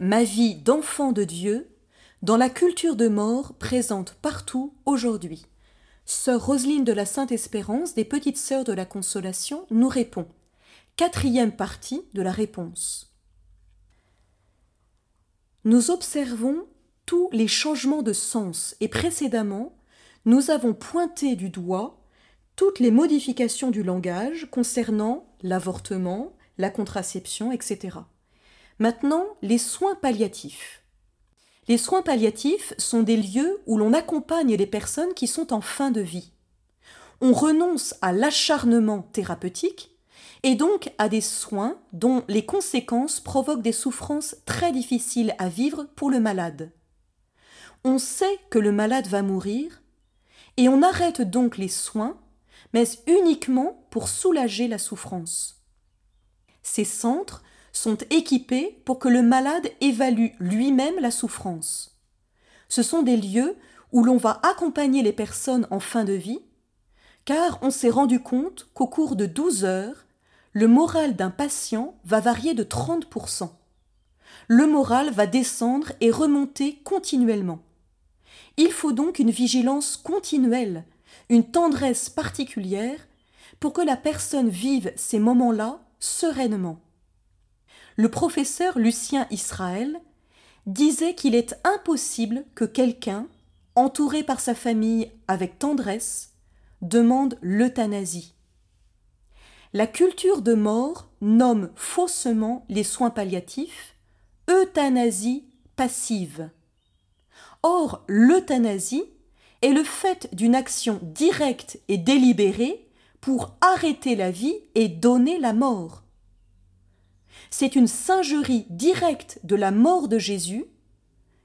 Ma vie d'enfant de Dieu dans la culture de mort présente partout aujourd'hui Sœur Roseline de la Sainte Espérance des Petites Sœurs de la Consolation nous répond. Quatrième partie de la réponse. Nous observons tous les changements de sens et précédemment, nous avons pointé du doigt toutes les modifications du langage concernant l'avortement, la contraception, etc. Maintenant, les soins palliatifs. Les soins palliatifs sont des lieux où l'on accompagne les personnes qui sont en fin de vie. On renonce à l'acharnement thérapeutique et donc à des soins dont les conséquences provoquent des souffrances très difficiles à vivre pour le malade. On sait que le malade va mourir et on arrête donc les soins, mais uniquement pour soulager la souffrance. Ces centres sont équipés pour que le malade évalue lui-même la souffrance. Ce sont des lieux où l'on va accompagner les personnes en fin de vie, car on s'est rendu compte qu'au cours de 12 heures, le moral d'un patient va varier de 30%. Le moral va descendre et remonter continuellement. Il faut donc une vigilance continuelle, une tendresse particulière, pour que la personne vive ces moments-là sereinement le professeur Lucien Israël disait qu'il est impossible que quelqu'un, entouré par sa famille avec tendresse, demande l'euthanasie. La culture de mort nomme faussement les soins palliatifs euthanasie passive. Or, l'euthanasie est le fait d'une action directe et délibérée pour arrêter la vie et donner la mort c'est une singerie directe de la mort de Jésus,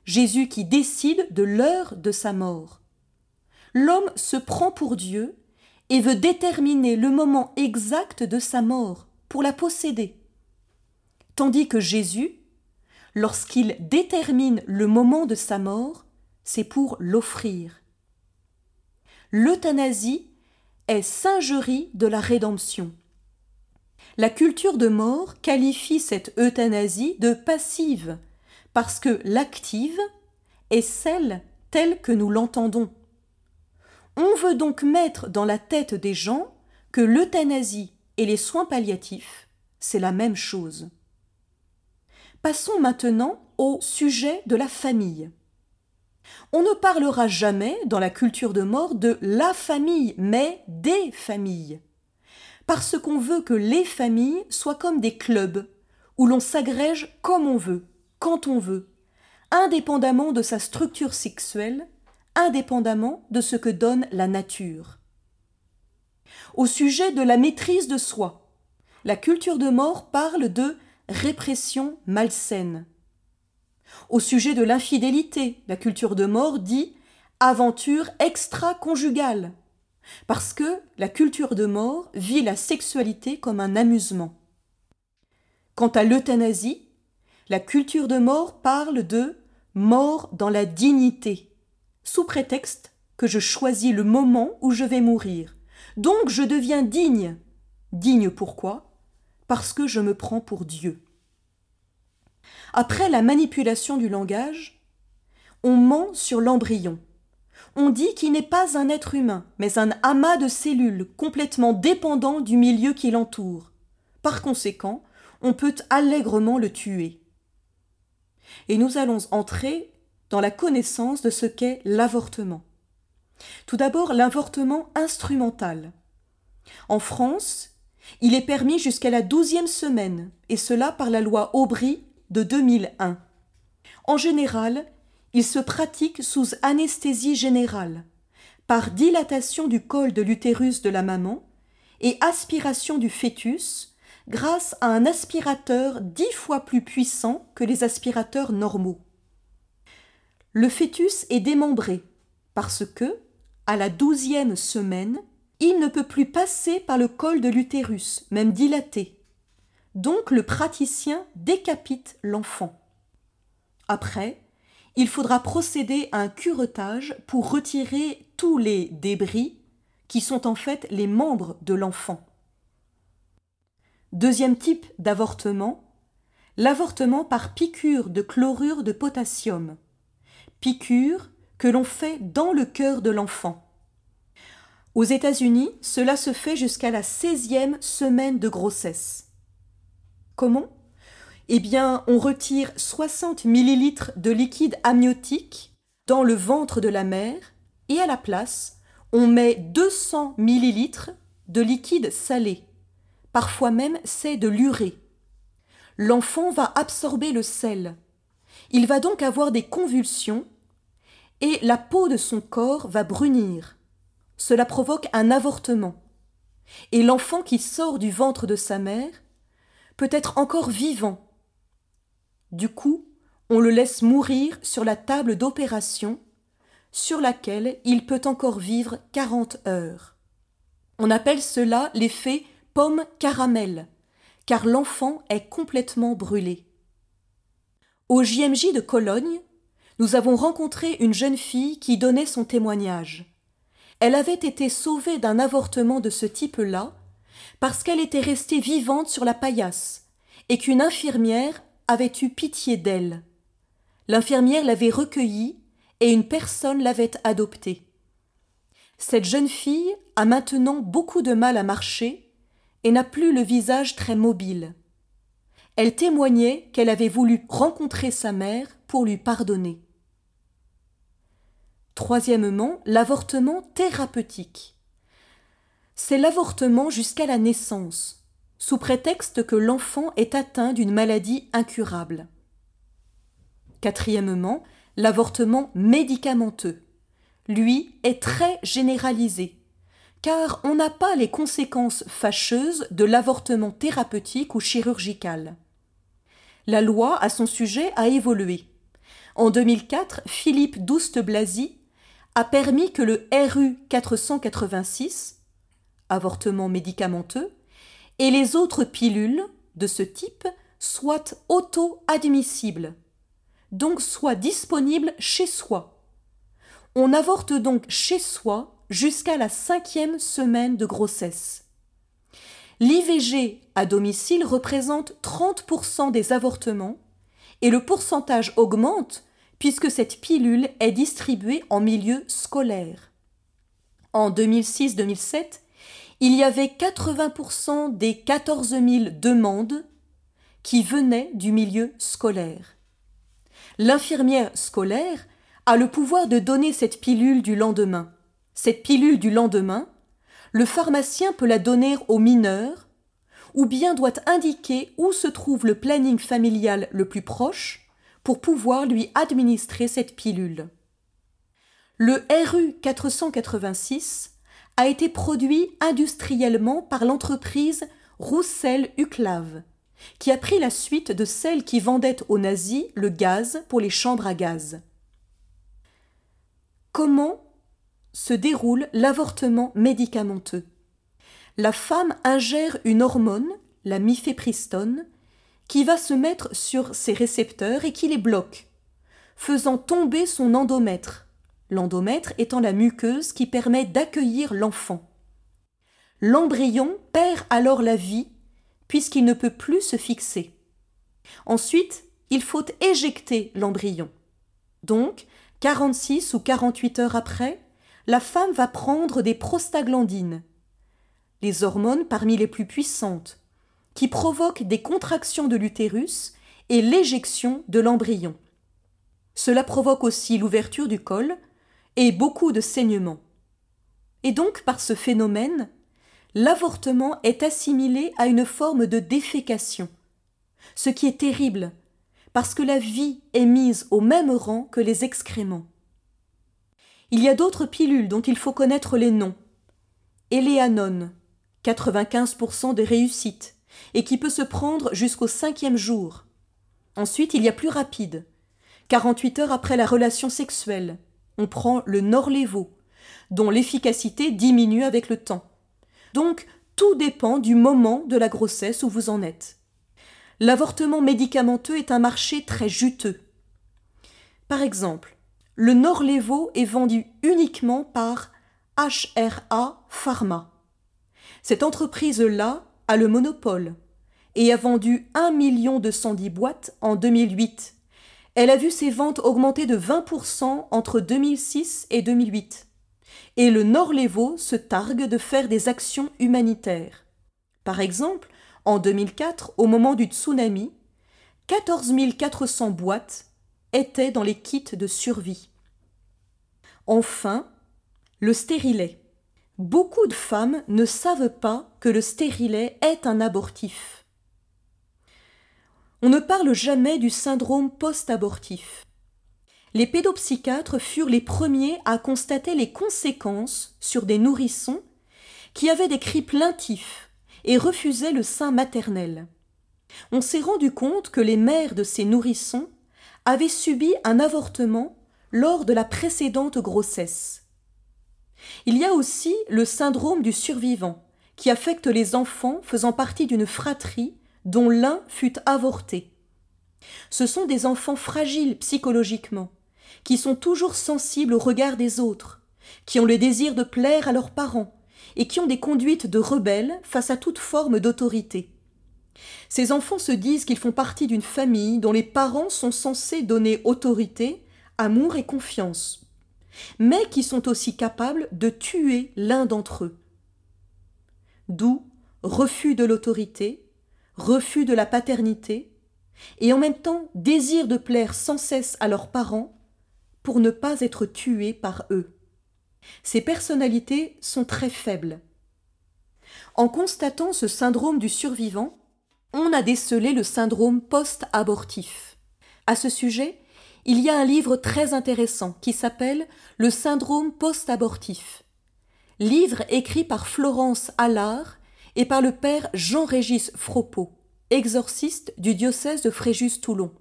Jésus qui décide de l'heure de sa mort. L'homme se prend pour Dieu et veut déterminer le moment exact de sa mort pour la posséder. Tandis que Jésus, lorsqu'il détermine le moment de sa mort, c'est pour l'offrir. L'euthanasie est singerie de la rédemption. La culture de mort qualifie cette euthanasie de passive, parce que l'active est celle telle que nous l'entendons. On veut donc mettre dans la tête des gens que l'euthanasie et les soins palliatifs, c'est la même chose. Passons maintenant au sujet de la famille. On ne parlera jamais dans la culture de mort de la famille, mais des familles parce qu'on veut que les familles soient comme des clubs, où l'on s'agrège comme on veut, quand on veut, indépendamment de sa structure sexuelle, indépendamment de ce que donne la nature. Au sujet de la maîtrise de soi, la culture de mort parle de répression malsaine. Au sujet de l'infidélité, la culture de mort dit aventure extra-conjugale parce que la culture de mort vit la sexualité comme un amusement. Quant à l'euthanasie, la culture de mort parle de mort dans la dignité, sous prétexte que je choisis le moment où je vais mourir. Donc je deviens digne. Digne pourquoi? Parce que je me prends pour Dieu. Après la manipulation du langage, on ment sur l'embryon on dit qu'il n'est pas un être humain, mais un amas de cellules complètement dépendant du milieu qui l'entoure. Par conséquent, on peut allègrement le tuer. Et nous allons entrer dans la connaissance de ce qu'est l'avortement. Tout d'abord, l'avortement instrumental. En France, il est permis jusqu'à la douzième semaine, et cela par la loi Aubry de 2001. En général, il se pratique sous anesthésie générale, par dilatation du col de l'utérus de la maman et aspiration du fœtus grâce à un aspirateur dix fois plus puissant que les aspirateurs normaux. Le fœtus est démembré parce que, à la douzième semaine, il ne peut plus passer par le col de l'utérus, même dilaté. Donc le praticien décapite l'enfant. Après, il faudra procéder à un curetage pour retirer tous les débris qui sont en fait les membres de l'enfant. Deuxième type d'avortement, l'avortement par piqûre de chlorure de potassium, piqûre que l'on fait dans le cœur de l'enfant. Aux États-Unis, cela se fait jusqu'à la 16e semaine de grossesse. Comment? Eh bien, on retire 60 millilitres de liquide amniotique dans le ventre de la mère et à la place, on met 200 millilitres de liquide salé. Parfois même, c'est de l'urée. L'enfant va absorber le sel. Il va donc avoir des convulsions et la peau de son corps va brunir. Cela provoque un avortement. Et l'enfant qui sort du ventre de sa mère peut être encore vivant. Du coup, on le laisse mourir sur la table d'opération sur laquelle il peut encore vivre quarante heures. On appelle cela l'effet pomme caramel, car l'enfant est complètement brûlé. Au JMJ de Cologne, nous avons rencontré une jeune fille qui donnait son témoignage. Elle avait été sauvée d'un avortement de ce type-là parce qu'elle était restée vivante sur la paillasse et qu'une infirmière avait eu pitié d'elle. L'infirmière l'avait recueillie et une personne l'avait adoptée. Cette jeune fille a maintenant beaucoup de mal à marcher et n'a plus le visage très mobile. Elle témoignait qu'elle avait voulu rencontrer sa mère pour lui pardonner. Troisièmement, l'avortement thérapeutique. C'est l'avortement jusqu'à la naissance, sous prétexte que l'enfant est atteint d'une maladie incurable. Quatrièmement, l'avortement médicamenteux. Lui est très généralisé, car on n'a pas les conséquences fâcheuses de l'avortement thérapeutique ou chirurgical. La loi à son sujet a évolué. En 2004, Philippe Douste-Blazy a permis que le RU 486, avortement médicamenteux, et les autres pilules de ce type soient auto-admissibles, donc soient disponibles chez soi. On avorte donc chez soi jusqu'à la cinquième semaine de grossesse. L'IVG à domicile représente 30% des avortements et le pourcentage augmente puisque cette pilule est distribuée en milieu scolaire. En 2006-2007, il y avait 80% des 14 000 demandes qui venaient du milieu scolaire. L'infirmière scolaire a le pouvoir de donner cette pilule du lendemain. Cette pilule du lendemain, le pharmacien peut la donner aux mineurs ou bien doit indiquer où se trouve le planning familial le plus proche pour pouvoir lui administrer cette pilule. Le RU 486 a été produit industriellement par l'entreprise Roussel-Uclave, qui a pris la suite de celle qui vendait aux nazis le gaz pour les chambres à gaz. Comment se déroule l'avortement médicamenteux? La femme ingère une hormone, la mifepristone, qui va se mettre sur ses récepteurs et qui les bloque, faisant tomber son endomètre, l'endomètre étant la muqueuse qui permet d'accueillir l'enfant. L'embryon perd alors la vie puisqu'il ne peut plus se fixer. Ensuite, il faut éjecter l'embryon. Donc, 46 ou 48 heures après, la femme va prendre des prostaglandines, les hormones parmi les plus puissantes, qui provoque des contractions de l'utérus et l'éjection de l'embryon. Cela provoque aussi l'ouverture du col et beaucoup de saignements. Et donc, par ce phénomène, l'avortement est assimilé à une forme de défécation, ce qui est terrible, parce que la vie est mise au même rang que les excréments. Il y a d'autres pilules dont il faut connaître les noms. Eleanone, 95% des réussites et qui peut se prendre jusqu'au cinquième jour. Ensuite, il y a plus rapide. 48 heures après la relation sexuelle, on prend le Norlevo, dont l'efficacité diminue avec le temps. Donc, tout dépend du moment de la grossesse où vous en êtes. L'avortement médicamenteux est un marché très juteux. Par exemple, le Norlevo est vendu uniquement par HRA Pharma. Cette entreprise-là a le monopole. et a vendu 1 million de 110 boîtes en 2008. Elle a vu ses ventes augmenter de 20% entre 2006 et 2008. Et le Nord-Lévaux se targue de faire des actions humanitaires. Par exemple, en 2004, au moment du tsunami, 14 400 boîtes étaient dans les kits de survie. Enfin, le stérilet. Beaucoup de femmes ne savent pas que le stérilet est un abortif. On ne parle jamais du syndrome post-abortif. Les pédopsychiatres furent les premiers à constater les conséquences sur des nourrissons qui avaient des cris plaintifs et refusaient le sein maternel. On s'est rendu compte que les mères de ces nourrissons avaient subi un avortement lors de la précédente grossesse. Il y a aussi le syndrome du survivant, qui affecte les enfants faisant partie d'une fratrie dont l'un fut avorté. Ce sont des enfants fragiles psychologiquement, qui sont toujours sensibles au regard des autres, qui ont le désir de plaire à leurs parents, et qui ont des conduites de rebelles face à toute forme d'autorité. Ces enfants se disent qu'ils font partie d'une famille dont les parents sont censés donner autorité, amour et confiance, mais qui sont aussi capables de tuer l'un d'entre eux. D'où refus de l'autorité, refus de la paternité, et en même temps désir de plaire sans cesse à leurs parents pour ne pas être tués par eux. Ces personnalités sont très faibles. En constatant ce syndrome du survivant, on a décelé le syndrome post-abortif. À ce sujet, il y a un livre très intéressant qui s'appelle Le syndrome post-abortif. Livre écrit par Florence Allard et par le père Jean-Régis Fropeau, exorciste du diocèse de Fréjus-Toulon.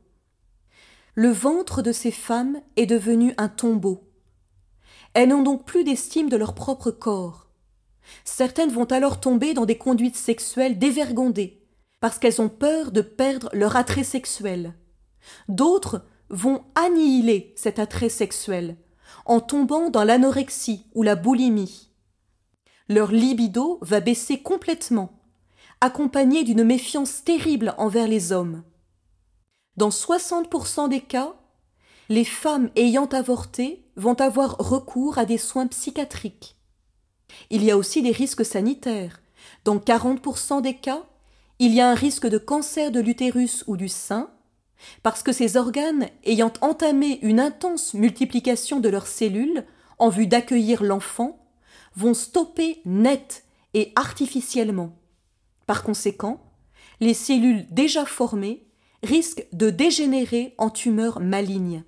Le ventre de ces femmes est devenu un tombeau. Elles n'ont donc plus d'estime de leur propre corps. Certaines vont alors tomber dans des conduites sexuelles dévergondées, parce qu'elles ont peur de perdre leur attrait sexuel. D'autres vont annihiler cet attrait sexuel en tombant dans l'anorexie ou la boulimie. Leur libido va baisser complètement, accompagné d'une méfiance terrible envers les hommes. Dans 60% des cas, les femmes ayant avorté vont avoir recours à des soins psychiatriques. Il y a aussi des risques sanitaires. Dans 40% des cas, il y a un risque de cancer de l'utérus ou du sein, parce que ces organes, ayant entamé une intense multiplication de leurs cellules en vue d'accueillir l'enfant, vont stopper net et artificiellement. Par conséquent, les cellules déjà formées risquent de dégénérer en tumeurs malignes.